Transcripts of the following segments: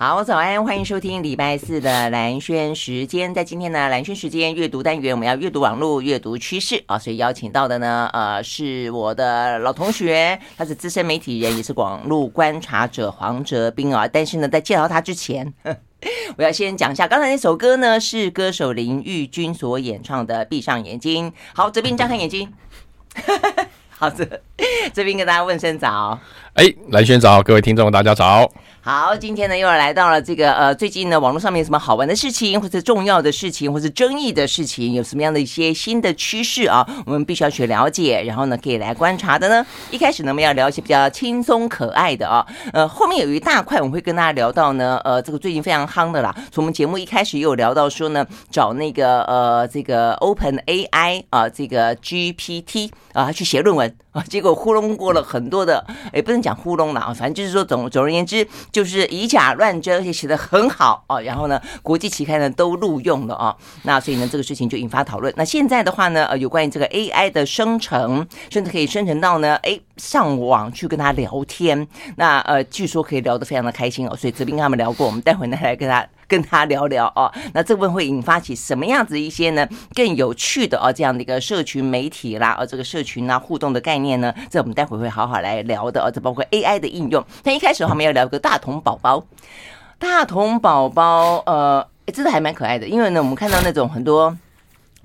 好，早安，欢迎收听礼拜四的兰萱时间。在今天呢，兰萱时间阅读单元，我们要阅读网络，阅读趋势啊，所以邀请到的呢，呃，是我的老同学，他是资深媒体人，也是网络观察者黄哲斌啊。但是呢，在介绍他之前，我要先讲一下，刚才那首歌呢，是歌手林玉君所演唱的《闭上眼睛》。好，哲斌张开眼睛。好的，这边跟大家问声早。哎，兰萱早，各位听众大家早。好，今天呢又来到了这个呃，最近呢网络上面有什么好玩的事情，或者重要的事情，或者争议的事情，有什么样的一些新的趋势啊？我们必须要去了解，然后呢可以来观察的呢。一开始呢我们要聊一些比较轻松可爱的啊，呃，后面有一大块我们会跟大家聊到呢，呃，这个最近非常夯的啦。从我们节目一开始也有聊到说呢，找那个呃这个 Open AI 啊，这个 GPT 啊去写论文啊，结果糊弄过了很多的，也不能讲糊弄了啊，反正就是说总总而言之。就是以假乱真，而且写的很好哦。然后呢，国际期刊呢都录用了啊。那所以呢，这个事情就引发讨论。那现在的话呢，呃，有关于这个 AI 的生成，甚至可以生成到呢，哎，上网去跟他聊天。那呃，据说可以聊得非常的开心哦。所以哲斌跟他们聊过，我们待会呢来跟他跟他聊聊哦。那这部分会引发起什么样子一些呢更有趣的哦这样的一个社群媒体啦，哦，这个社群啊互动的概念呢？这我们待会会好好来聊的哦。这包括 AI 的应用。那一开始我们要聊一个大同。童宝宝，大同宝宝，呃，真的还蛮可爱的。因为呢，我们看到那种很多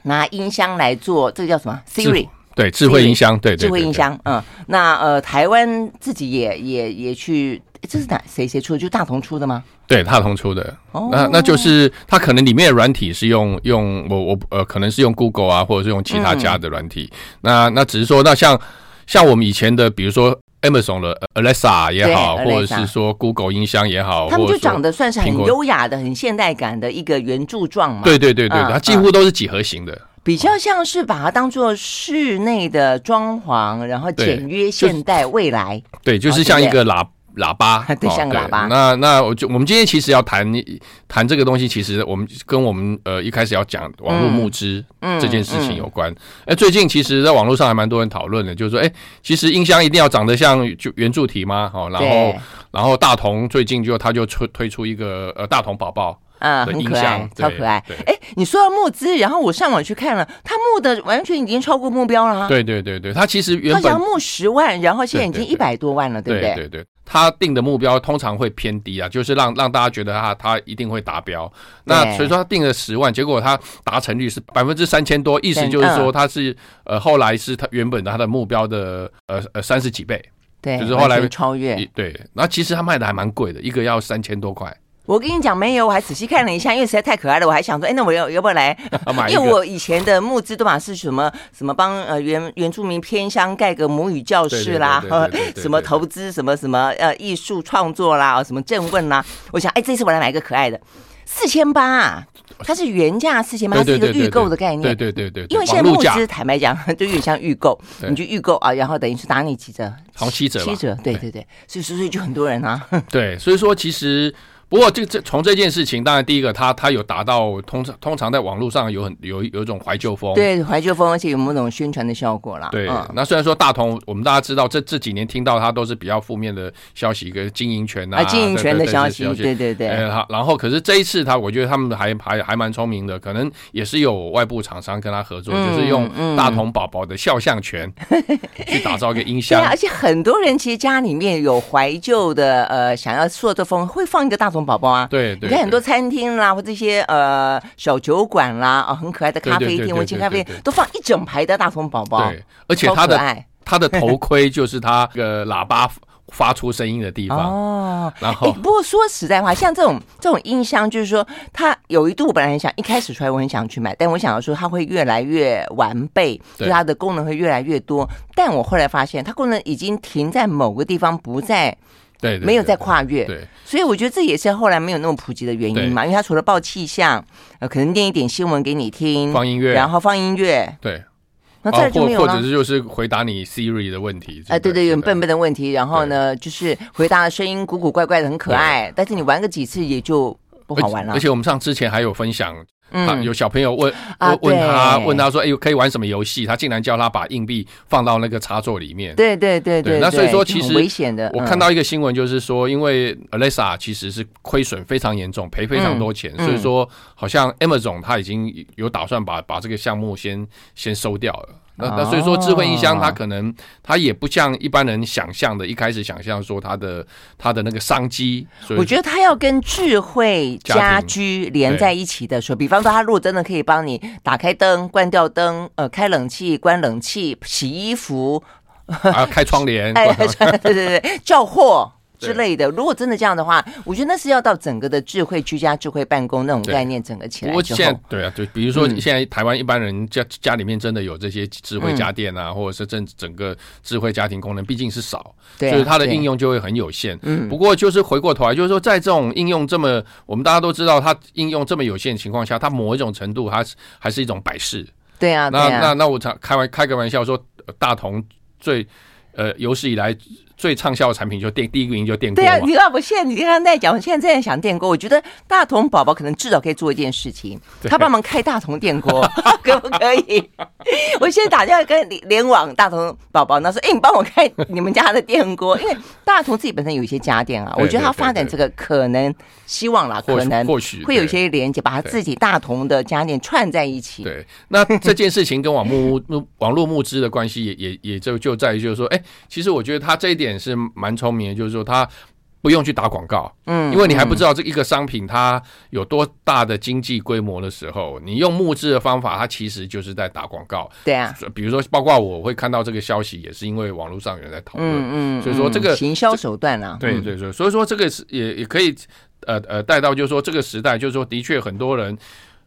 拿音箱来做，这个叫什么？Siri，对，智慧音箱，对，智慧音箱。嗯，那呃，台湾自己也也也去，这是哪谁谁出的？就大同出的吗？对，大同出的。哦，那那就是它可能里面的软体是用用我我呃，可能是用 Google 啊，或者是用其他家的软体。嗯、那那只是说，那像像我们以前的，比如说。Amazon 的 Alexa 也好，或者是说 Google 音箱也好，他们就长得算是很优雅的、很现代感的一个圆柱状嘛。对对对对，它几乎都是几何型的，比较像是把它当做室内的装潢，然后简约、现代、未来。对，就是像一个喇。喇叭，对，像个喇叭。那那我就我们今天其实要谈谈这个东西，其实我们跟我们呃一开始要讲网络募资这件事情有关。哎，最近其实在网络上还蛮多人讨论的，就是说，哎，其实音箱一定要长得像就圆柱体吗？好，然后然后大同最近就他就推推出一个呃大同宝宝。嗯，很可爱，超可爱。哎，你说到募资，然后我上网去看了，他募的完全已经超过目标了。对对对对，他其实原本他想募十万，然后现在已经一百多万了，对不对？对对，他定的目标通常会偏低啊，就是让让大家觉得他他一定会达标。那所以说他定了十万，结果他达成率是百分之三千多，意思就是说他是呃后来是他原本的他的目标的呃呃三十几倍，对，就是后来超越。对，那其实他卖的还蛮贵的，一个要三千多块。我跟你讲，没有，我还仔细看了一下，因为实在太可爱了，我还想说，哎，那我要要不要来？因为我以前的募资都嘛是什么什么帮呃原原住民偏乡盖个母语教室啦，什么投资什么什么呃艺术创作啦，什么正问啦，我想，哎，这次我来买一个可爱的，四千八，它是原价四千八，是一个预购的概念，对对对对，因为现在募资坦白讲 就有点像预购，你就预购啊，然后等于是打你几折，好七折，七折，对对对，所以所以就很多人啊，对，所以说其实。不过，这这从这件事情，当然第一个，他他有达到通常通常在网络上有很有有一种怀旧风，对怀旧风，而且有某种宣传的效果啦。对，嗯、那虽然说大同，我们大家知道这这几年听到他都是比较负面的消息，跟经营权啊，经营权的消息，对对对。好，然后可是这一次他，我觉得他们还还还蛮聪明的，可能也是有外部厂商跟他合作，嗯、就是用大同宝宝的肖像权 去打造一个音箱。对、啊，而且很多人其实家里面有怀旧的，呃，想要塑这风，会放一个大同。宝宝啊，对，对，你看很多餐厅啦，或这些呃小酒馆啦，哦，很可爱的咖啡厅、温馨咖啡店，都放一整排的大同宝宝。对，而且它的它 的头盔就是它个喇叭发出声音的地方哦。然后，不过说实在话，像这种这种音箱，就是说它有一度我本来很想一开始出来我很想去买，但我想要说它会越来越完备，就它的功能会越来越多。但我后来发现，它功能已经停在某个地方，不在。对，没有再跨越，对，所以我觉得这也是后来没有那么普及的原因嘛，因为他除了报气象，呃，可能念一点新闻给你听，放音乐，然后放音乐，对，那再就没有了，或者是就是回答你 Siri 的问题，哎，对对，有笨笨的问题，然后呢，就是回答的声音古古怪怪的，很可爱，但是你玩个几次也就不好玩了。而且我们上之前还有分享，嗯，有小朋友问问问他问他说，哎，可以玩什么游戏？他竟然叫他把硬币放到那个插座里面。对对对对。那所以说，其实危险的。我看到一个新闻，就是说，因为 Alexa 其实是亏损非常严重，赔非常多钱，所以说好像 Amazon 他已经有打算把把这个项目先先收掉了。那那所以说，智慧音箱它可能它也不像一般人想象的，一开始想象说它的它的那个商机。我觉得它要跟智慧家居连在一起的时候，比方说它如果真的可以帮你打开灯、关掉灯、呃开冷气、关冷气、洗衣服，啊开窗帘，哎，对对对，叫货。之类的，如果真的这样的话，我觉得那是要到整个的智慧居家、智慧办公那种概念整个起来。不过现在对啊，对，比如说现在台湾一般人家家里面真的有这些智慧家电啊，或者是整整个智慧家庭功能毕竟是少，所以它的应用就会很有限。嗯，不过就是回过头来，就是说在这种应用这么，我们大家都知道它应用这么有限的情况下，它某一种程度它是还是一种摆饰。对啊，那那那我常开玩开个玩笑说，大同最呃有史以来。最畅销的产品就电，第一个名就电锅。对啊，你看我现在你刚刚在讲，我现在在想电锅。我觉得大同宝宝可能至少可以做一件事情，他帮忙开大同电锅，可不可以？我现在打电话跟联网大同宝宝，那说：“哎，你帮我开你们家的电锅，因为大同自己本身有一些家电啊，我觉得他发展这个可能希望啦，可能或许会有一些连接，把他自己大同的家电串在一起。”对，那这件事情跟网络募网络募资的关系也也也就就在于就是说，哎，其实我觉得他这一点。也是蛮聪明的，就是说他不用去打广告，嗯，因为你还不知道这一个商品它有多大的经济规模的时候，你用募资的方法，它其实就是在打广告。对啊，比如说，包括我会看到这个消息，也是因为网络上有人在讨论，嗯，所以说这个行销手段啊，对对对，所以说这个是也也可以呃呃带到，就是说这个时代，就是说的确很多人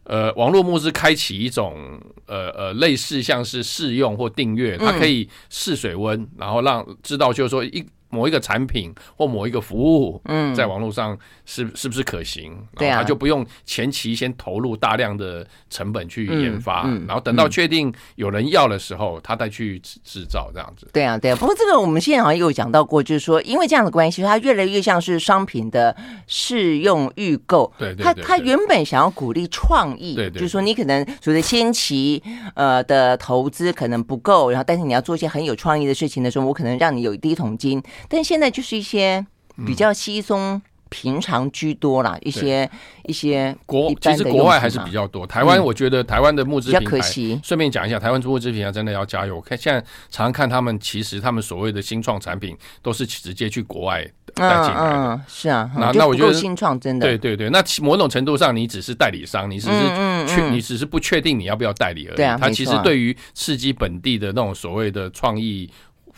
呃网络募资开启一种呃呃类似像是试用或订阅，它可以试水温，然后让知道就是说一。某一个产品或某一个服务，嗯，在网络上是是不是可行？对啊，他就不用前期先投入大量的成本去研发，然后等到确定有人要的时候，他再去制造这样子。对啊，对啊。不过这个我们现在好像也有讲到过，就是说，因为这样的关系，它越来越像是商品的试用预购。对对。他他原本想要鼓励创意，对对，就是说你可能所谓的先期呃的投资可能不够，然后但是你要做一些很有创意的事情的时候，我可能让你有第一桶金。但现在就是一些比较稀松平常居多啦，一些一些国其实国外还是比较多。台湾我觉得台湾的募资平台，顺便讲一下，台湾募资平台真的要加油。看现在常常看他们，其实他们所谓的新创产品都是直接去国外带进来的。是啊，那那我觉得新创真的对对对。那某种程度上，你只是代理商，你只是确你只是不确定你要不要代理而已。对啊，它其实对于刺激本地的那种所谓的创意。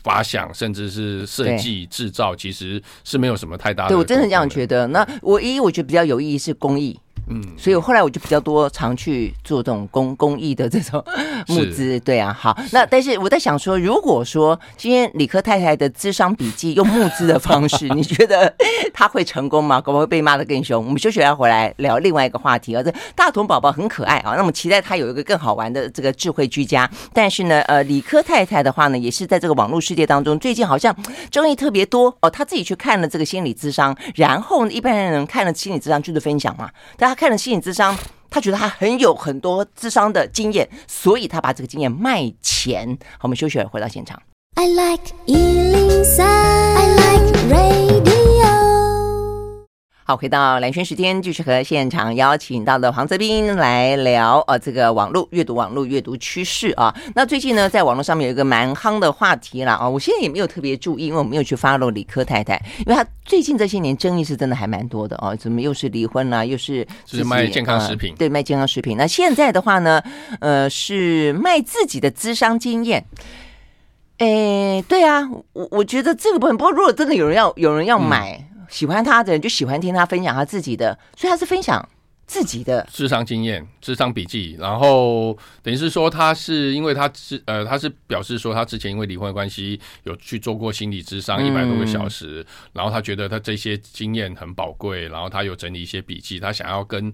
发想甚至是设计制造，其实是没有什么太大的。对，我真的这样觉得。那唯一我觉得比较有意义是公益。嗯，所以后来我就比较多常去做这种公 公益的这种募资，对啊，好，那但是我在想说，如果说今天理科太太的智商笔记用募资的方式，你觉得他会成功吗？可能会被骂的更凶。我们休息要回来聊另外一个话题啊，这大同宝宝很可爱啊，那么期待他有一个更好玩的这个智慧居家。但是呢，呃，理科太太的话呢，也是在这个网络世界当中，最近好像争议特别多哦。他自己去看了这个心理智商，然后呢，一般人看了心理智商就是分享嘛，大家。看了心理智商，他觉得他很有很多智商的经验，所以他把这个经验卖钱。好，我们休息会，回到现场。I like 103, I like radio 好，回到蓝轩时间，继续和现场邀请到的黄泽斌来聊呃，这个网络阅读、网络阅读趋势啊。那最近呢，在网络上面有一个蛮夯的话题了啊。我现在也没有特别注意，因为我没有去 follow 理科太太，因为她最近这些年争议是真的还蛮多的哦。怎么又是离婚了，又是是卖健康食品？对，卖健康食品。那现在的话呢，呃，是卖自己的咨商经验。哎，对啊，我我觉得这个部分，不过如果真的有人要有人要买。嗯喜欢他的人就喜欢听他分享他自己的，所以他是分享自己的智商经验、智商笔记，然后等于是说他是因为他是呃他是表示说他之前因为离婚的关系有去做过心理智商一百多个小时，嗯、然后他觉得他这些经验很宝贵，然后他有整理一些笔记，他想要跟。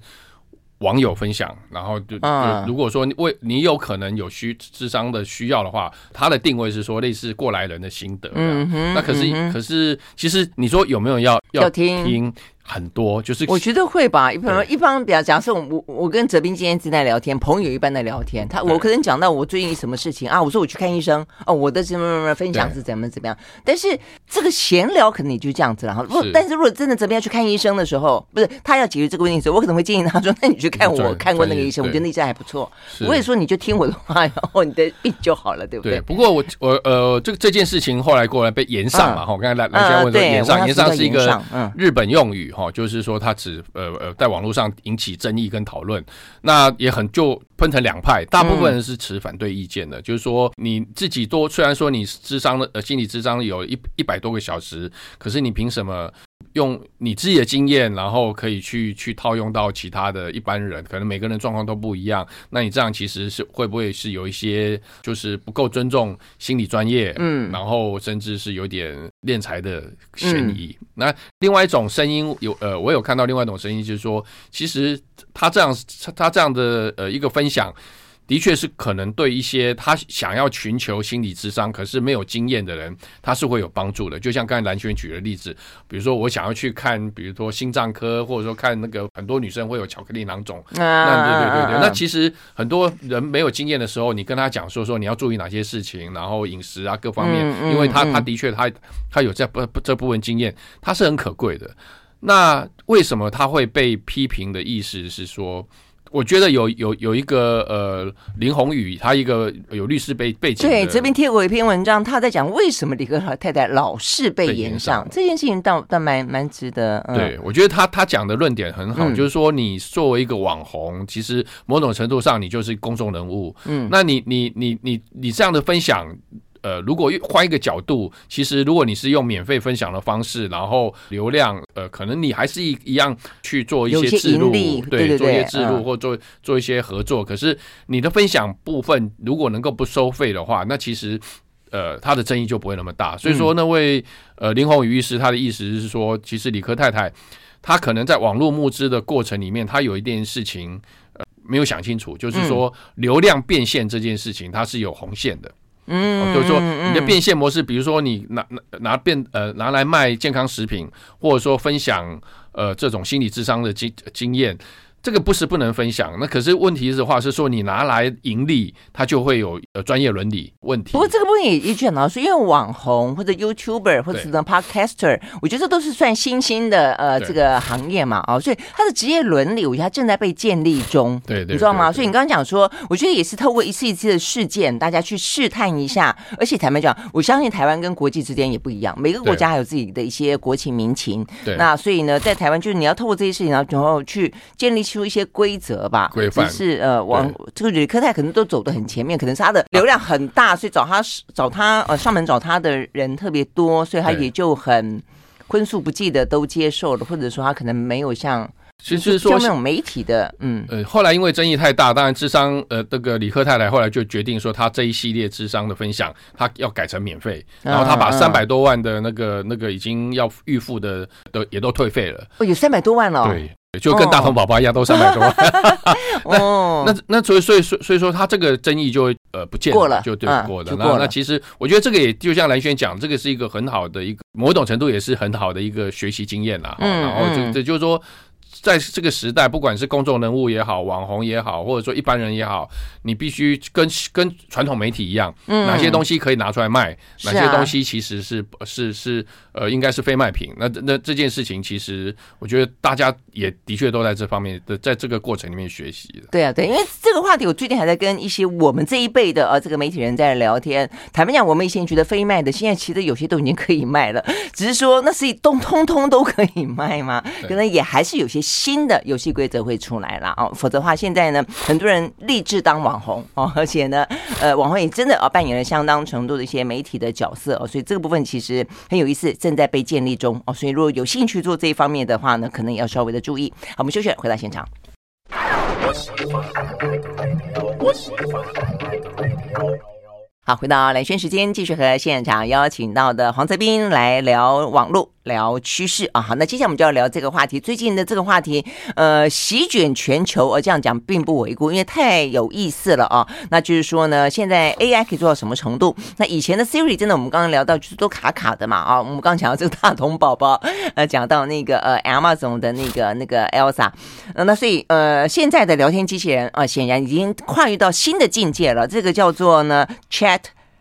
网友分享，然后就，就如果说为你有可能有需智商的需要的话，他的定位是说类似过来人的心得。嗯哼，那可是、嗯、可是其实你说有没有要要听？很多，就是我觉得会吧。一般一般比较，假设我我跟哲斌今天正在聊天，朋友一般在聊天，他我可能讲到我最近什么事情啊，我说我去看医生哦，我的什么什么分享是怎么怎么样。但是这个闲聊可能也就这样子了哈。如果但是如果真的哲斌要去看医生的时候，不是他要解决这个问题的时候，我可能会建议他说：“那你去看我看过那个医生，我觉得那医生还不错。”我也说你就听我的话，然后你的病就好了，对不对？对。不过我我呃，这个这件事情后来过来被延上嘛哈。我刚才来来先问说延上，延上是一个日本用语哈，就是说他。只呃呃，在网络上引起争议跟讨论，那也很就分成两派，大部分人是持反对意见的，嗯、就是说你自己多，虽然说你智商的呃心理智商有一一百多个小时，可是你凭什么？用你自己的经验，然后可以去去套用到其他的一般人，可能每个人状况都不一样。那你这样其实是会不会是有一些就是不够尊重心理专业？嗯，然后甚至是有点敛财的嫌疑。嗯、那另外一种声音有呃，我有看到另外一种声音，就是说，其实他这样他这样的呃一个分享。的确是可能对一些他想要寻求心理智商，可是没有经验的人，他是会有帮助的。就像刚才蓝轩举的例子，比如说我想要去看，比如说心脏科，或者说看那个很多女生会有巧克力囊肿，那对对对对，那其实很多人没有经验的时候，你跟他讲说说你要注意哪些事情，然后饮食啊各方面，因为他他的确他他有这不这部分经验，他是很可贵的。那为什么他会被批评的意思是说？我觉得有有有一个呃林宏宇，他一个有律师背背景。对，这边贴过一篇文章，他在讲为什么理科太太老是被延上这件事情倒，倒倒蛮蛮值得。嗯、对，我觉得他他讲的论点很好，嗯、就是说你作为一个网红，其实某种程度上你就是公众人物。嗯，那你你你你你这样的分享。呃，如果换一个角度，其实如果你是用免费分享的方式，然后流量，呃，可能你还是一一样去做一些置入，对，对，对，对，做一些置入或做做一些合作。可是你的分享部分如果能够不收费的话，那其实呃，他的争议就不会那么大。所以说，那位呃林宏宇医师他的意思是说，其实李科太太她可能在网络募资的过程里面，她有一件事情呃没有想清楚，就是说流量变现这件事情，它是有红线的。嗯，就是说你的变现模式，比如说你拿拿拿变呃拿来卖健康食品，或者说分享呃这种心理智商的经经验。这个不是不能分享，那可是问题的话是说你拿来盈利，它就会有呃专业伦理问题。不过这个部分也也讲到说，因为网红或者 YouTuber 或者是 Podcaster，我觉得这都是算新兴的呃这个行业嘛，哦，所以他的职业伦理，我觉得他正在被建立中，对对，你知道吗？所以你刚刚讲说，我觉得也是透过一次一次的事件，大家去试探一下。而且坦白讲，我相信台湾跟国际之间也不一样，每个国家还有自己的一些国情民情。对，那所以呢，在台湾就是你要透过这些事情，然后去建立起。出一些规则吧，规范。是呃，往这个理科泰可能都走得很前面，可能是他的流量很大，所以找他找他呃上门找他的人特别多，所以他也就很荤素不忌的都接受了，或者说他可能没有像其实说那种媒体的嗯。呃，后来因为争议太大，当然智商呃这个李克太太后来就决定说他这一系列智商的分享他要改成免费，然后他把三百多万的那个那个已经要预付的都也都退费了。哦，有三百多万了，对。就跟大同宝宝一样，都三百多万。哦，那那所以所以所以所以说，他这个争议就呃不见了，过了就对过了。那那其实我觉得这个也就像蓝轩讲，这个是一个很好的一个某种程度也是很好的一个学习经验啦。嗯，然后这这就是说。在这个时代，不管是公众人物也好，网红也好，或者说一般人也好，你必须跟跟传统媒体一样，嗯，哪些东西可以拿出来卖，哪些东西其实是是是呃，应该是非卖品。那那这件事情，其实我觉得大家也的确都在这方面的，在这个过程里面学习的。对啊，对，因为这个话题，我最近还在跟一些我们这一辈的呃这个媒体人在聊天。坦白讲，我们以前觉得非卖的，现在其实有些都已经可以卖了，只是说那是通通通都可以卖吗？可能也还是有些。新的游戏规则会出来了哦，否则的话，现在呢，很多人立志当网红哦，而且呢，呃，网红也真的啊扮演了相当程度的一些媒体的角色哦，所以这个部分其实很有意思，正在被建立中哦，所以如果有兴趣做这一方面的话呢，可能也要稍微的注意。好，我们休息，回到现场。好，回到蓝轩时间，继续和现场邀请到的黄泽斌来聊网络、聊趋势啊。好，那接下来我们就要聊这个话题。最近的这个话题，呃，席卷全球，而这样讲并不为过，因为太有意思了啊。那就是说呢，现在 AI 可以做到什么程度？那以前的 Siri 真的，我们刚刚聊到就是都卡卡的嘛啊。我们刚讲到这个大同宝宝，呃，讲到那个呃 Amazon 的那个那个 Elsa，呃，那所以呃，现在的聊天机器人啊，显然已经跨越到新的境界了。这个叫做呢 Chat。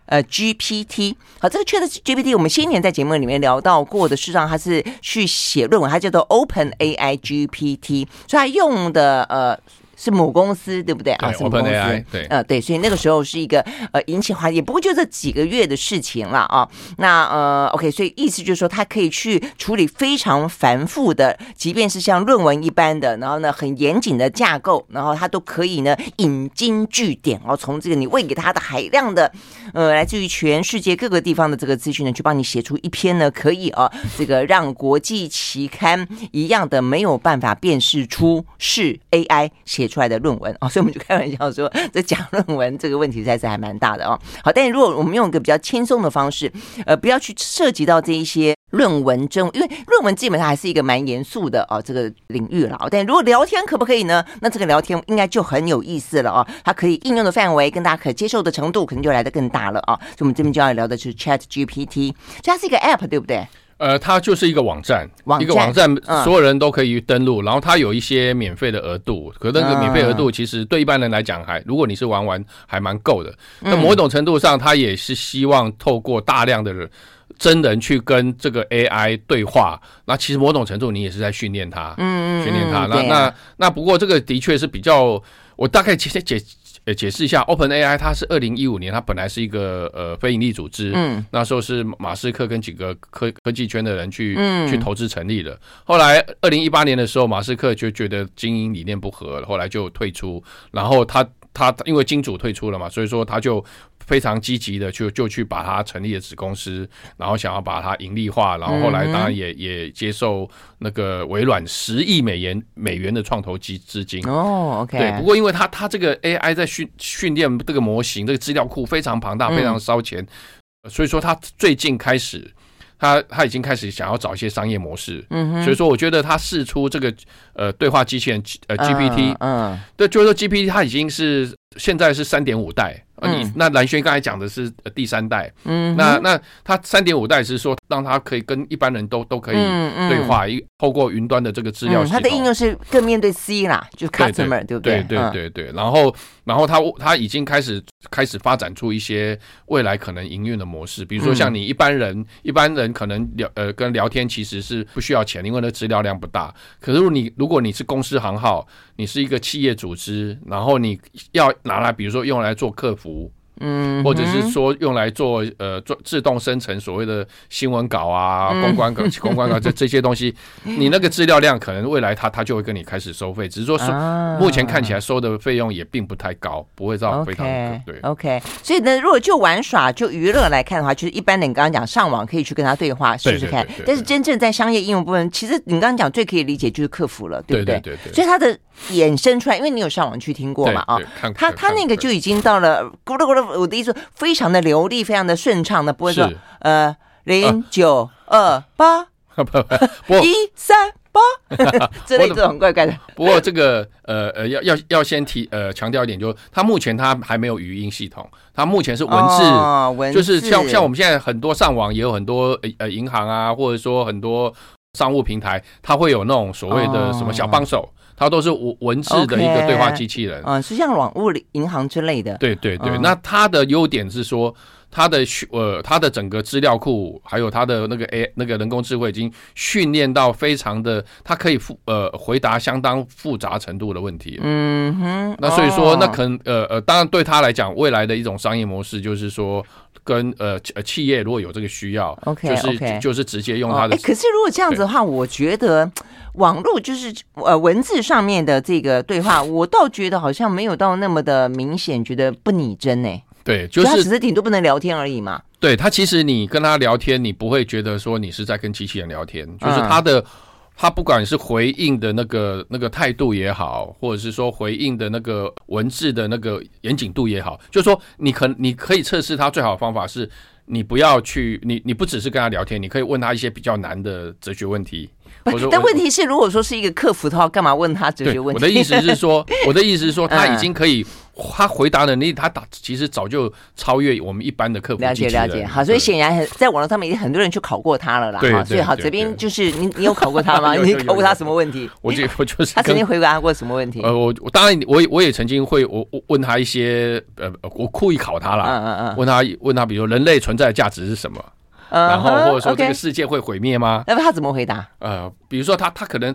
呃，GPT 好，这个 ChatGPT 我们先前在节目里面聊到过的，事实上它是去写论文，它叫做 OpenAI GPT，所以它用的呃。是母公司对不对啊？是母公司对，呃，对，所以那个时候是一个呃引起话题，也不过就这几个月的事情了啊。那呃，OK，所以意思就是说，它可以去处理非常繁复的，即便是像论文一般的，然后呢很严谨的架构，然后它都可以呢引经据典，然后从这个你喂给它的海量的呃来自于全世界各个地方的这个资讯呢，去帮你写出一篇呢可以啊这个让国际期刊一样的没有办法辨识出是 AI 写写出来的论文啊、哦，所以我们就开玩笑说，这讲论文这个问题实在是还蛮大的哦。好，但如果我们用一个比较轻松的方式，呃，不要去涉及到这一些论文争，因为论文基本上还是一个蛮严肃的哦这个领域了。但如果聊天可不可以呢？那这个聊天应该就很有意思了哦。它可以应用的范围跟大家可接受的程度，可能就来得更大了、哦。所以我们这边就要聊的是 Chat GPT，它是一个 App，对不对？呃，它就是一个网站，网站一个网站，所有人都可以登录，嗯、然后它有一些免费的额度，可那个免费额度其实对一般人来讲还，如果你是玩玩还蛮够的。那某种程度上，它也是希望透过大量的人真人去跟这个 AI 对话，那其实某种程度你也是在训练它，嗯，训练它。那、啊、那那不过这个的确是比较，我大概解解。呃，解释一下，OpenAI 它是二零一五年，它本来是一个呃非营利组织，嗯，那时候是马斯克跟几个科科技圈的人去、嗯、去投资成立的。后来二零一八年的时候，马斯克就觉得经营理念不合，后来就退出。然后他他因为金主退出了嘛，所以说他就。非常积极的就就去把它成立了子公司，然后想要把它盈利化，然后后来当然也也接受那个微软十亿美元美元的创投基资金。哦，OK，对，不过因为它它这个 AI 在训训练这个模型，这个资料库非常庞大，非常烧钱，所以说它最近开始，他他已经开始想要找一些商业模式，嗯，所以说我觉得他试出这个呃对话机器人呃 GPT，嗯，对，就是说 GPT 它已经是现在是三点五代。你那蓝轩刚才讲的是第三代，嗯，那那他三点五代是说让他可以跟一般人都都可以对话，一透过云端的这个资料系统，它的应用是更面对 C 啦，就 customer 对不对？对对对对，然后然后他他已经开始开始发展出一些未来可能营运的模式，比如说像你一般人一般人可能聊呃跟聊天其实是不需要钱，因为那资料量不大。可是如果你如果你是公司行号，你是一个企业组织，然后你要拿来比如说用来做客服。嗯，或者是说用来做呃做自动生成所谓的新闻稿啊、公关稿、公关稿这这些东西，你那个资料量可能未来他他就会跟你开始收费，只是说收目前看起来收的费用也并不太高，不会到非常对。OK，所以呢，如果就玩耍就娱乐来看的话，就是一般的你刚刚讲上网可以去跟他对话试试看，但是真正在商业应用部分，其实你刚刚讲最可以理解就是客服了，对不对？对对对。所以他的衍生出来，因为你有上网去听过嘛啊，他他那个就已经到了咕噜咕噜。我的意思，非常的流利，非常的顺畅的，不会说呃零九二八 一三八 之类这种怪怪的。不过这个呃呃要要要先提呃强调一点，就是它目前他还没有语音系统，他目前是文字，哦、文字就是像像我们现在很多上网也有很多呃银行啊，或者说很多商务平台，它会有那种所谓的什么小帮手。哦它都是文文字的一个对话机器人，嗯，是像网物银行之类的。对对对，那它的优点是说，它的呃，它的整个资料库，还有它的那个 A 那个人工智慧已经训练到非常的，它可以复呃回答相当复杂程度的问题。嗯哼，那所以说，那可能呃呃，当然对他来讲，未来的一种商业模式就是说，跟呃呃企业如果有这个需要，OK，就是就是直接用它的。哎，可是如果这样子的话，我觉得。网络就是呃文字上面的这个对话，我倒觉得好像没有到那么的明显，觉得不拟真呢。对，就是他只是顶多不能聊天而已嘛。对，他其实你跟他聊天，你不会觉得说你是在跟机器人聊天，就是他的他不管是回应的那个那个态度也好，或者是说回应的那个文字的那个严谨度也好，就是说你可你可以测试他最好的方法是，你不要去你你不只是跟他聊天，你可以问他一些比较难的哲学问题。不，但问题是，如果说是一个客服的话，干嘛问他哲学问题？我的意思是说，我的意思是说，他已经可以，他回答能力，他打其实早就超越我们一般的客服。了解了解，好，所以显然很在网络上面已经很多人去考过他了啦。对，所以好，这边就是你，你有考过他吗？你考过他什么问题？我就我就是他曾经回答过什么问题？呃，我我当然我我也曾经会我问他一些呃，我故意考他了，嗯嗯嗯，问他问他，比如人类存在的价值是什么？然后或者说这个世界会毁灭吗？那么他怎么回答？呃，比如说他他可能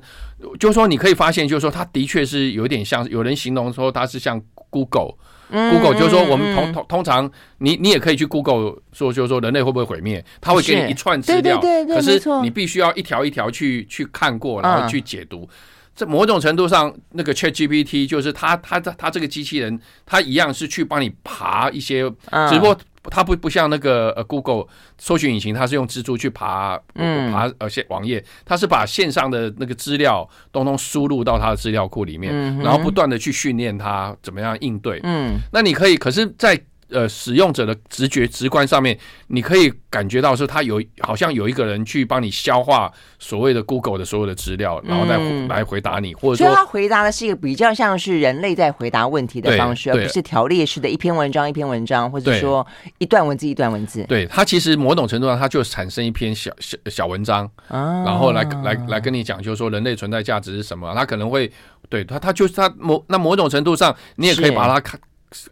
就是说你可以发现，就是说他的确是有点像有人形容说他是像 Google，Google 就是说我们通通通常你你也可以去 Google 说就是说人类会不会毁灭？他会给你一串资料，可是你必须要一条一条去去看过，然后去解读。在某种程度上，那个 ChatGPT 就是他他他这个机器人，他一样是去帮你爬一些，只不过。它不不像那个呃 Google 搜寻引擎，它是用蜘蛛去爬嗯。爬呃线网页，它是把线上的那个资料通通输入到它的资料库里面，然后不断的去训练它怎么样应对。嗯，那你可以，可是，在呃，使用者的直觉直观上面，你可以感觉到说，他有好像有一个人去帮你消化所谓的 Google 的所有的资料，然后再来回答你，或者说他回答的是一个比较像是人类在回答问题的方式，而不是条列式的一篇文章一篇文章，或者说一段文字一段文字。对，他其实某种程度上，他就产生一篇小小小文章，然后来来来跟你讲，就是说人类存在价值是什么？他可能会对他，他就是他某那某种程度上，你也可以把它看。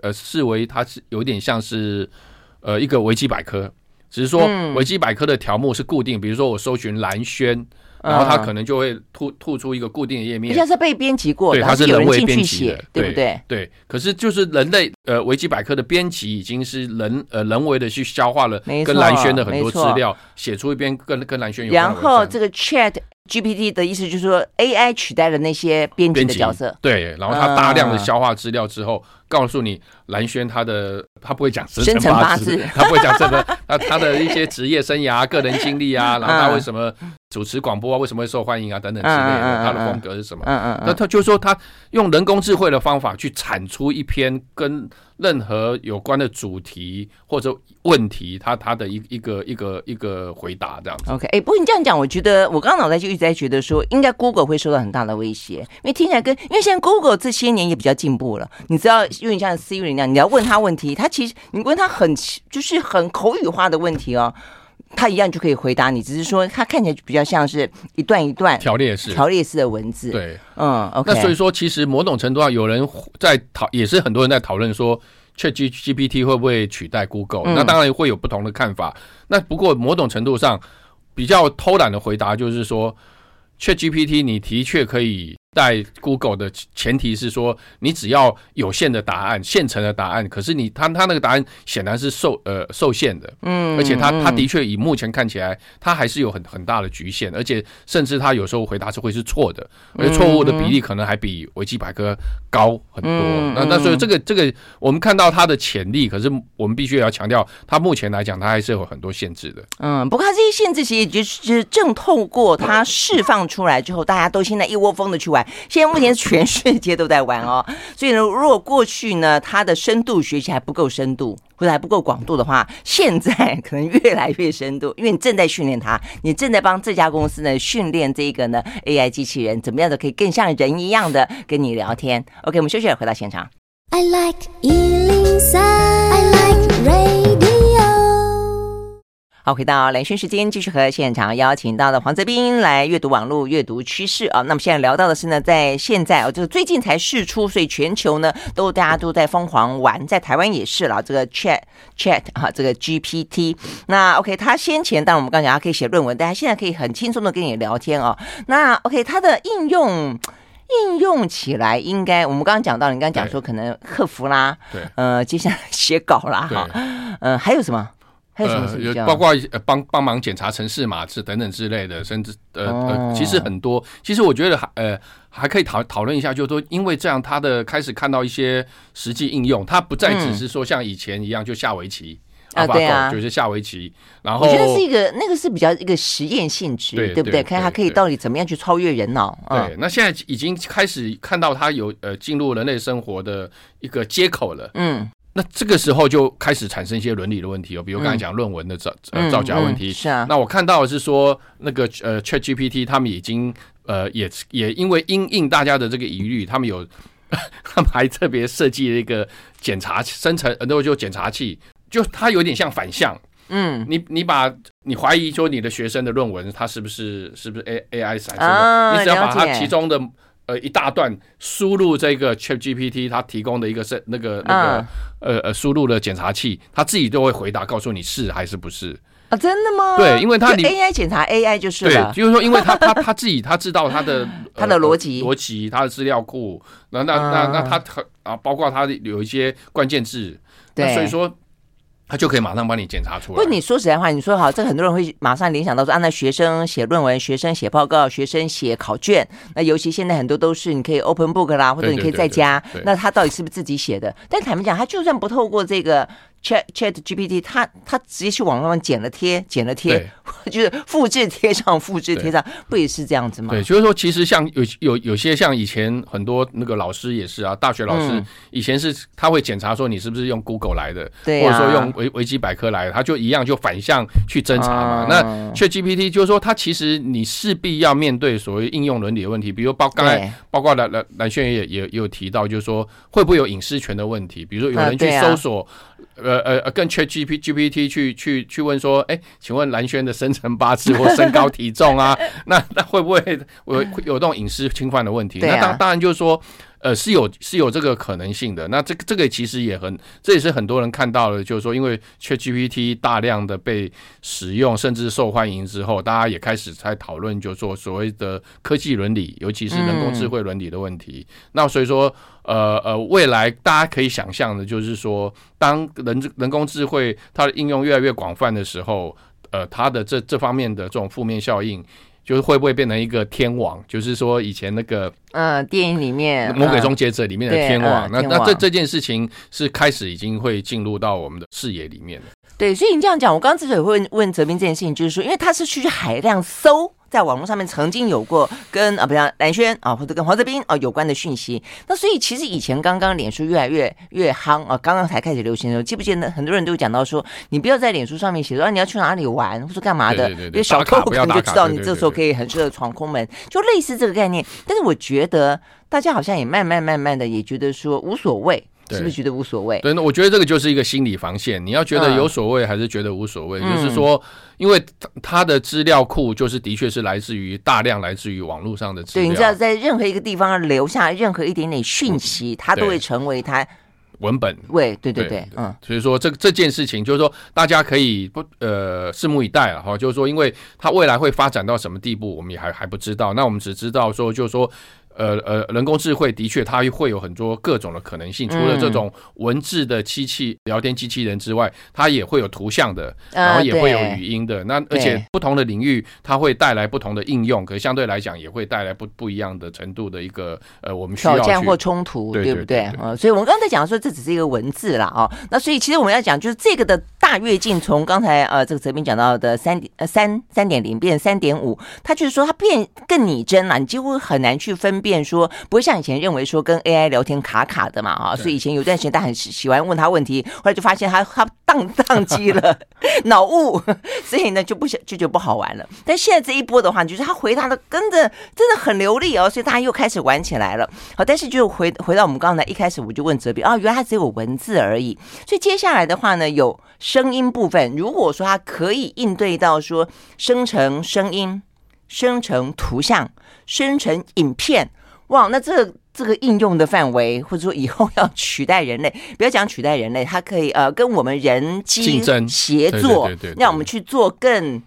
呃，视为它是有点像是呃一个维基百科，只是说维基百科的条目是固定，比如说我搜寻蓝轩，然后它可能就会吐吐出一个固定的页面，像是被编辑过，对，它是人为编辑的，对不对？对。可是就是人类呃维基百科的编辑已经是人呃人为的去消化了跟蓝轩的很多资料，写出一篇跟跟蓝轩有关的。然后这个 Chat GPT 的意思就是说 AI 取代了那些编辑的角色，对。然后它大量的消化资料之后。告诉你，蓝轩他的他不会讲生辰八字，他不会讲这个，他他的一些职业生涯、个人经历啊，然后他为什么主持广播啊，为什么会受欢迎啊，等等之类的，他的风格是什么？那他就说他用人工智慧的方法去产出一篇跟任何有关的主题或者问题，他他的一一个一个一个回答这样子。OK，哎，不过你这样讲，我觉得我刚刚脑袋就一直在觉得说，应该 Google 会受到很大的威胁，因为听起来跟因为现在 Google 这些年也比较进步了，你知道。因为像 Siri 那样，你要问他问题，他其实你问他很就是很口语化的问题哦，他一样就可以回答你，只是说他看起来比较像是一段一段条列式条列式的文字。对，嗯，OK。那所以说，其实某种程度上，有人在讨，也是很多人在讨论说，ChatGPT 会不会取代 Google？嗯，那当然会有不同的看法。那不过某种程度上，比较偷懒的回答就是说，ChatGPT 你的确可以。在 Google 的前提是说，你只要有限的答案、现成的答案，可是你他他那个答案显然是受呃受限的，嗯，而且他他的确以目前看起来，他还是有很很大的局限，而且甚至他有时候回答是会是错的，而且错误的比例可能还比维基百科高很多。那那所以这个这个我们看到它的潜力，可是我们必须要强调，它目前来讲，它还是有很多限制的。嗯，不过它这些限制其实就是正透过它释放出来之后，大家都现在一窝蜂的去玩。现在目前全世界都在玩哦，所以呢，如果过去呢，它的深度学习还不够深度，或者还不够广度的话，现在可能越来越深度，因为你正在训练它，你正在帮这家公司呢训练这个呢 AI 机器人，怎么样的可以更像人一样的跟你聊天。OK，我们休息，回到现场。I like 103, I like radio 好，回到蓝轩时间，继续和现场邀请到的黄泽斌来阅读网络阅读趋势啊。那么现在聊到的是呢，在现在哦，就是最近才试出，所以全球呢都大家都在疯狂玩，在台湾也是了。这个 Chat Chat 哈，这个 GPT。那 OK，他先前当然我们刚讲他可以写论文，但他现在可以很轻松的跟你聊天哦。那 OK，他的应用应用起来应该，我们刚刚讲到，你刚刚讲说可能客服啦，对，呃，接下来写稿啦，哈，呃，还有什么？呃，包括呃帮帮忙检查城市码字等等之类的，甚至呃呃，其实很多。其实我觉得还呃还可以讨讨论一下，就是说，因为这样他的开始看到一些实际应用，它不再只是说像以前一样就下围棋。AlphaGo，对啊，就是下围棋。然后我觉得是一个那个是比较一个实验性质，对不对？看它可以到底怎么样去超越人脑。对，那现在已经开始看到它有呃进入人类生活的一个接口了。嗯。那这个时候就开始产生一些伦理的问题哦，比如刚才讲论文的造、嗯、呃造假问题。是啊。那我看到的是说，那个呃 ChatGPT 他们已经呃也也因为因应大家的这个疑虑，他们有 他们还特别设计了一个检查生成，呃，就检查器，就它有点像反向。嗯。你你把你怀疑说你的学生的论文，它是不是是不是 A A I 产生的？哦、你只要把它其中的。呃，一大段输入这个 ChatGPT 它提供的一个是那个那个呃呃输入的检查器，它自己都会回答，告诉你是还是不是啊？真的吗？对，因为它 AI 检查 AI 就是对，就是说，因为他他他自己他知道他的 他的逻辑逻辑，他的资料库，那那那那它啊，包括它有一些关键字，对，所以说。他就可以马上帮你检查出来。不，你说实在话，你说好，这很多人会马上联想到说，啊，那学生写论文，学生写报告，学生写考卷，那尤其现在很多都是你可以 open book 啦，或者你可以在家，那他到底是不是自己写的？但坦白讲，他就算不透过这个。Chat Chat GPT，它它直接去网上剪了贴，剪了贴，就是复制贴上，复制贴上，不也是这样子吗？对，就是说，其实像有有有些像以前很多那个老师也是啊，大学老师以前是他会检查说你是不是用 Google 来的，对、啊，或者说用维维基百科来的，他就一样就反向去侦查嘛。啊、那 Chat GPT 就是说，他其实你势必要面对所谓应用伦理的问题，比如包刚才包括蓝蓝蓝轩也也也有提到，就是说会不会有隐私权的问题？比如说有人去搜索。呃呃呃，跟 ChatGPT 去去去问说，哎，请问蓝轩的生辰八字或身高体重啊？那那会不会有有这种隐私侵犯的问题？啊、那当当然就是说，呃，是有是有这个可能性的。那这个这个其实也很，这也是很多人看到的，就是说，因为 ChatGPT 大量的被使用，甚至受欢迎之后，大家也开始在讨论，就是说所谓的科技伦理，尤其是人工智慧伦理的问题。嗯、那所以说。呃呃，未来大家可以想象的，就是说，当人人工智慧它的应用越来越广泛的时候，呃，它的这这方面的这种负面效应，就是会不会变成一个天王？就是说，以前那个嗯，电影里面《魔鬼终结者》里面的天王，那那这这件事情是开始已经会进入到我们的视野里面了。对，所以你这样讲，我刚刚之所以会问问哲斌这件事情，就是说，因为他是去海量搜。在网络上面曾经有过跟啊，比如蓝轩啊，或者跟黄泽斌啊有关的讯息。那所以其实以前刚刚脸书越来越越夯啊，刚刚才开始流行的时候，记不记得很多人都讲到说，你不要在脸书上面写说你要去哪里玩或者干嘛的，因为小偷可能就知道你这时候可以很适合闯空门，就类似这个概念。但是我觉得大家好像也慢慢慢慢的也觉得说无所谓。是不是觉得无所谓？对，那我觉得这个就是一个心理防线。你要觉得有所谓，还是觉得无所谓？嗯、就是说，因为他的资料库就是的确是来自于大量来自于网络上的资料。对，你知道，在任何一个地方留下任何一点点讯息，它都会成为它文本。对，对，对，对，嗯。所以说，这这件事情就是说，大家可以不呃拭目以待了哈。就是说，因为它未来会发展到什么地步，我们也还还不知道。那我们只知道说，就是说。呃呃，人工智慧的确，它会有很多各种的可能性。除了这种文字的机器、嗯、聊天机器人之外，它也会有图像的，然后也会有语音的。呃、那而且不同的领域，它会带来不同的应用，可是相对来讲，也会带来不不一样的程度的一个呃，我们需要挑战或冲突，对不对？啊、呃，所以我们刚才讲说，这只是一个文字啦。啊、哦。那所以其实我们要讲，就是这个的大跃进，从刚才呃这个泽斌讲到的三点呃三三点零变三点五，它就是说它变更拟真了，你几乎很难去分辨。变说不会像以前认为说跟 AI 聊天卡卡的嘛啊，所以以前有段时间大家很喜欢问他问题，后来就发现他 他宕宕机了 脑雾，所以呢就不想就觉得不好玩了。但现在这一波的话，就是他回答的跟着真的很流利哦，所以大家又开始玩起来了。好，但是就回回到我们刚才一开始我就问哲斌啊，原来他只有文字而已。所以接下来的话呢，有声音部分，如果说他可以应对到说生成声音、生成图像、生成影片。哇，那这个、这个应用的范围，或者说以后要取代人类，不要讲取代人类，它可以呃跟我们人机协作，让我们去做更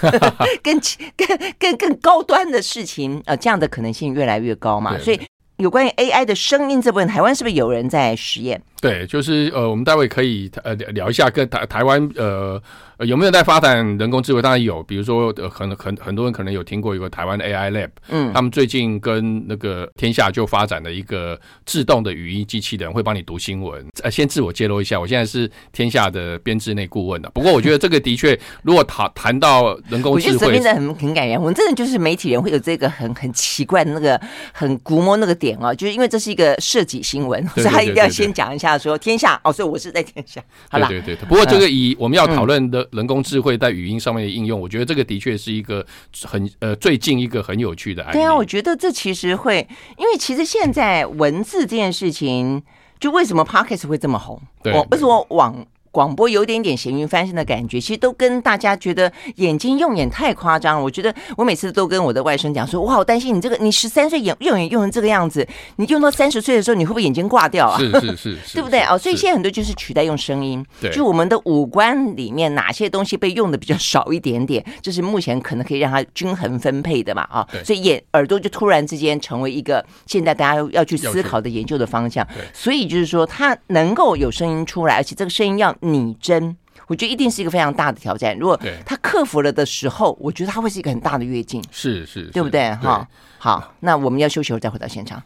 更更更更高端的事情，呃，这样的可能性越来越高嘛。所以有关于 AI 的声音这部分，台湾是不是有人在实验？对，就是呃，我们待会可以呃聊一下跟台台湾呃。呃，有没有在发展人工智慧？当然有，比如说，呃，很很很多人可能有听过一个台湾的 AI Lab，嗯，他们最近跟那个天下就发展了一个自动的语音机器人，会帮你读新闻。呃，先自我揭露一下，我现在是天下的编制内顾问的。不过，我觉得这个的确，如果谈谈到人工智慧，我觉得真的很很感人。我们真的就是媒体人会有这个很很奇怪的那个很估摸那个点哦，就是因为这是一个设计新闻，所以他一定要先讲一下说天下哦，所以我是在天下。好了，对对对。不过这个以我们要讨论的。人工智慧在语音上面的应用，我觉得这个的确是一个很呃最近一个很有趣的案例。对啊，我觉得这其实会，因为其实现在文字这件事情，就为什么 Podcast 会这么红？对，为什么网？广播有点点咸鱼翻身的感觉，其实都跟大家觉得眼睛用眼太夸张了。我觉得我每次都跟我的外甥讲说：“我好担心你这个，你十三岁眼用眼用成这个样子，你用到三十岁的时候，你会不会眼睛挂掉啊？”是是是，对不对哦？所以现在很多就是取代用声音，对，就我们的五官里面哪些东西被用的比较少一点点，就是目前可能可以让它均衡分配的嘛啊。所以眼耳朵就突然之间成为一个现在大家要去思考的研究的方向。所以就是说，它能够有声音出来，而且这个声音要。拟真，我觉得一定是一个非常大的挑战。如果他克服了的时候，我觉得他会是一个很大的跃进。是是，对不对？哈，好，那我们要休息后再回到现场。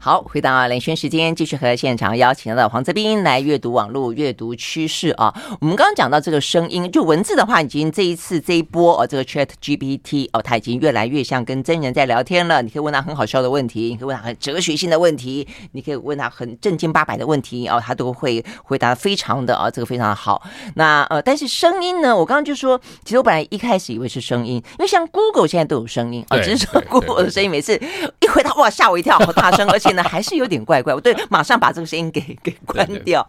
好，回到连线时间，继续和现场邀请到黄泽斌来阅读网络阅读趋势啊。我们刚刚讲到这个声音，就文字的话，已经这一次这一波哦，这个 Chat GPT 哦，它已经越来越像跟真人在聊天了。你可以问他很好笑的问题，你可以问他很哲学性的问题，你可以问他很正经八百的问题哦，他都会回答非常的啊，这个非常的好。那呃，但是声音呢，我刚刚就说，其实我本来一开始以为是声音，因为像 Google 现在都有声音啊，只是说 Google 的声音每次一回答哇吓我一跳，好大声，而且。还是有点怪怪，我对，马上把这个声音给给关掉。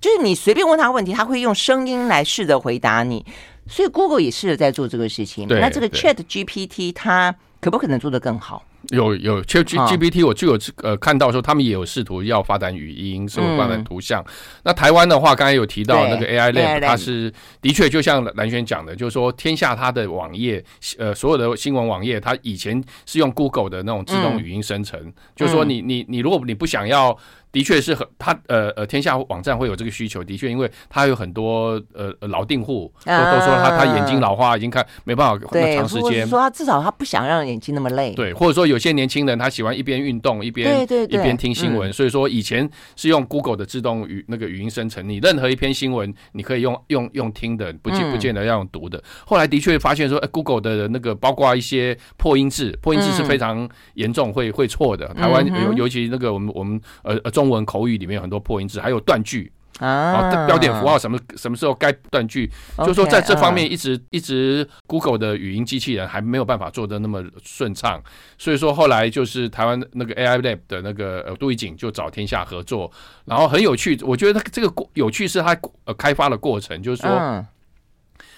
就是你随便问他问题，他会用声音来试着回答你。所以 Google 也试着在做这个事情。那这个 Chat GPT 它可不可能做得更好？有有，Chat GPT 我就有呃看到说他们也有试图要发展语音，甚至发展图像。那台湾的话，刚才有提到那个 AI Lab，它是的确就像蓝轩讲的，就是说天下它的网页，呃，所有的新闻网页，它以前是用 Google 的那种自动语音生成，就是说你你你如果你不想要。的确是很，他呃呃，天下网站会有这个需求。的确，因为他有很多呃老订户，都都说他他眼睛老花，已经看没办法那么长时间。说他至少他不想让眼睛那么累。对，或者说有些年轻人他喜欢一边运动一边一边听新闻，所以说以前是用 Google 的自动语那个语音生成，你任何一篇新闻你可以用用用听的，不见不见得要用读的。后来的确发现说，哎，Google 的那个包括一些破音字，破音字是非常严重会会错的。台湾尤尤其那个我们我们呃呃中。中文口语里面有很多破音字，还有断句。啊，标点符号什么什么时候该断句，就是说在这方面一直一直 Google 的语音机器人还没有办法做的那么顺畅，所以说后来就是台湾那个 AI Lab 的那个呃杜一景就找天下合作，然后很有趣，我觉得这个过有趣是他呃开发的过程，就是说。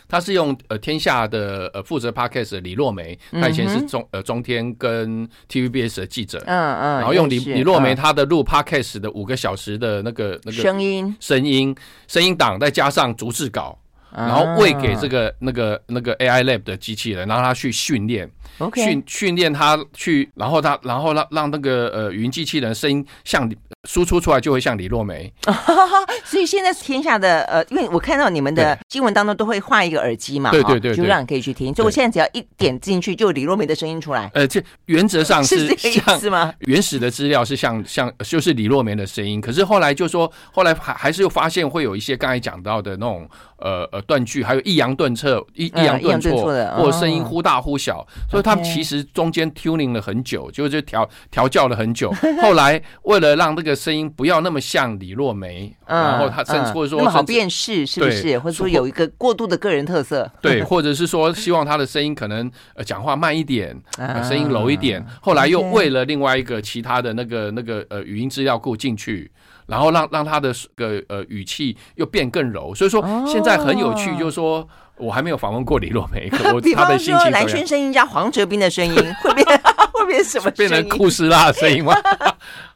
他是用呃天下的呃负责 Podcast 的李若梅，他以前是中呃中天跟 TVBS 的记者，嗯嗯，然后用李李若梅她的录 Podcast 的五个小时的那个那个声音。声音声音档，再加上逐字稿，然后喂给这个那个那个 AI Lab 的机器人，让他去训练，训训练他去，然后他然后让让那个呃语音机器人声音像。输出出来就会像李若梅，所以现在天下的呃，因为我看到你们的新闻当中都会画一个耳机嘛，对对对，就让你可以去听。所以我现在只要一点进去，就李若梅的声音出来。呃，这原则上是 这个意思吗？原始的资料是像像就是李若梅的声音，可是后来就说，后来还还是又发现会有一些刚才讲到的那种呃呃断句，还有抑扬顿挫、抑抑扬顿挫的，或者声音忽大忽小，所以他们其实中间 tuning 了很久，就就调调教了很久。后来为了让这个声音不要那么像李若梅，嗯、然后他甚至或者说、嗯、那么好辨识是不是？对或者说有一个过度的个人特色，对，或者是说希望他的声音可能呃讲话慢一点，呃、声音柔一点。嗯、后来又为了另外一个其他的那个那个呃语音资料库进去，然后让让他的个呃语气又变更柔。所以说现在很有趣，就是说我还没有访问过李若梅，我 他的心情。蓝轩声音加黄哲斌的声音会变 会变什么？变成库斯拉的声音吗？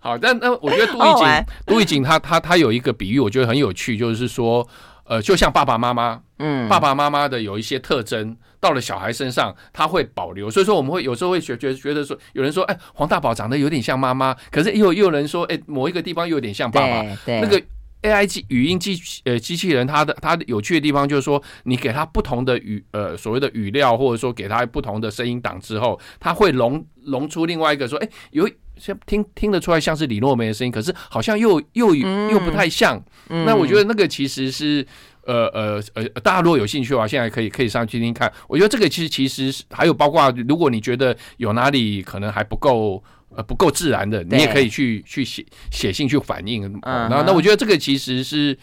好，但那我觉得杜奕瑾，杜奕瑾他他他有一个比喻，我觉得很有趣，就是说，呃，就像爸爸妈妈，嗯，爸爸妈妈的有一些特征，到了小孩身上，他会保留。所以说，我们会有时候会觉觉觉得说，有人说，哎，黄大宝长得有点像妈妈，可是又又有人说，哎，某一个地方又有点像爸爸。对，那个 AI 机语音机呃机器人，它的它有趣的地方就是说，你给它不同的语呃所谓的语料，或者说给它不同的声音档之后，它会融融出另外一个说，哎，有。像听听得出来像是李诺梅的声音，可是好像又又又不太像。那我觉得那个其实是呃呃呃，大家如果有兴趣的话，现在可以可以上去听听看。我觉得这个其实其实还有包括，如果你觉得有哪里可能还不够呃不够自然的，你也可以去去写写信去反映。那那我觉得这个其实是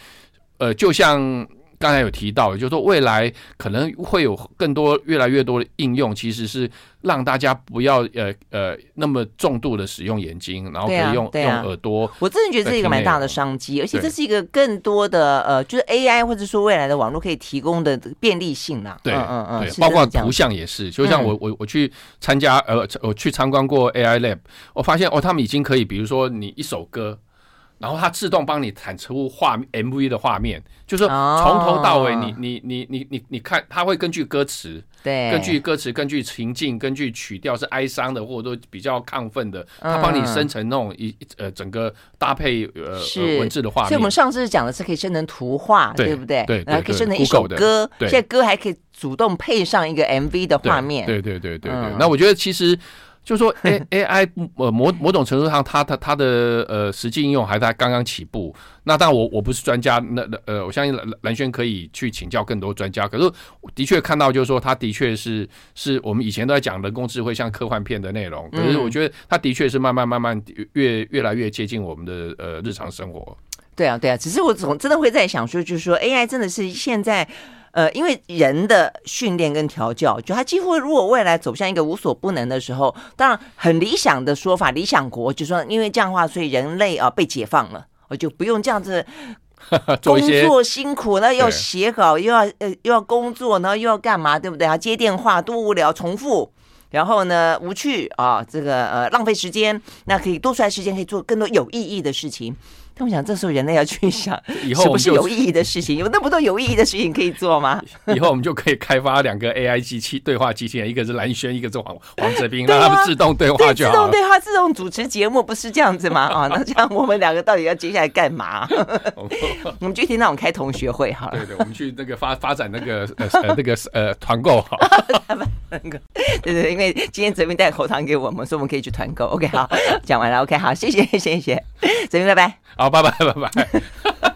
呃，就像。刚才有提到，就是说未来可能会有更多、越来越多的应用，其实是让大家不要呃呃那么重度的使用眼睛，然后可以用、啊啊、用耳朵。我真的觉得这是一个蛮大的商机，而且这是一个更多的呃，就是 AI 或者说未来的网络可以提供的便利性啦。对，嗯嗯对，包括图像也是，就像我我我去参加呃，我去参观过 AI Lab，我发现哦，他们已经可以，比如说你一首歌。然后它自动帮你产出画 MV 的画面，就是说从头到尾你，你你你你你你看，它会根据歌词，对，根据歌词，根据情境，根据曲调是哀伤的，或者说比较亢奋的，它帮你生成那种一呃整个搭配呃文字的画面。所以我们上次讲的是可以生成图画，对不对？对，然后可以生成一首歌，现在歌还可以主动配上一个 MV 的画面。对对对对对。那我觉得其实。就是说 A A I 呃某某种程度上，它它它的呃实际应用还在刚刚起步。那当然我我不是专家，那呃我相信蓝蓝轩可以去请教更多专家。可是的确看到就是说，它的确是是我们以前都在讲人工智慧像科幻片的内容。可是我觉得它的确是慢慢慢慢越越来越接近我们的呃日常生活。对啊对啊，只是我总真的会在想说，就是说 A I 真的是现在。呃，因为人的训练跟调教，就他几乎如果未来走向一个无所不能的时候，当然很理想的说法，理想国就是说，因为这样的话，所以人类啊被解放了，我就不用这样子 工作辛苦，那要写稿，又要呃又要工作，然后又要干嘛，对不对啊？接电话多无聊，重复，然后呢无趣啊，这个呃浪费时间，那可以多出来时间可以做更多有意义的事情。他们想，这时候人类要去想，以后是不是有意义的事情？有那么多有意义的事情可以做吗？以后我们就可以开发两个 AI 机器对话机器人，一个是蓝轩，一个是黄黄泽斌，让他们自动对话就好。自动对话，自动主持节目，不是这样子吗？啊，那这样我们两个到底要接下来干嘛？我们具体那种开同学会好了。对对，我们去那个发发展那个呃呃那个呃团购好。那个对对，因为今天泽斌带口糖给我们，所以我们可以去团购。OK，好，讲完了。OK，好，谢谢谢谢泽斌，拜拜。好，拜拜，拜拜。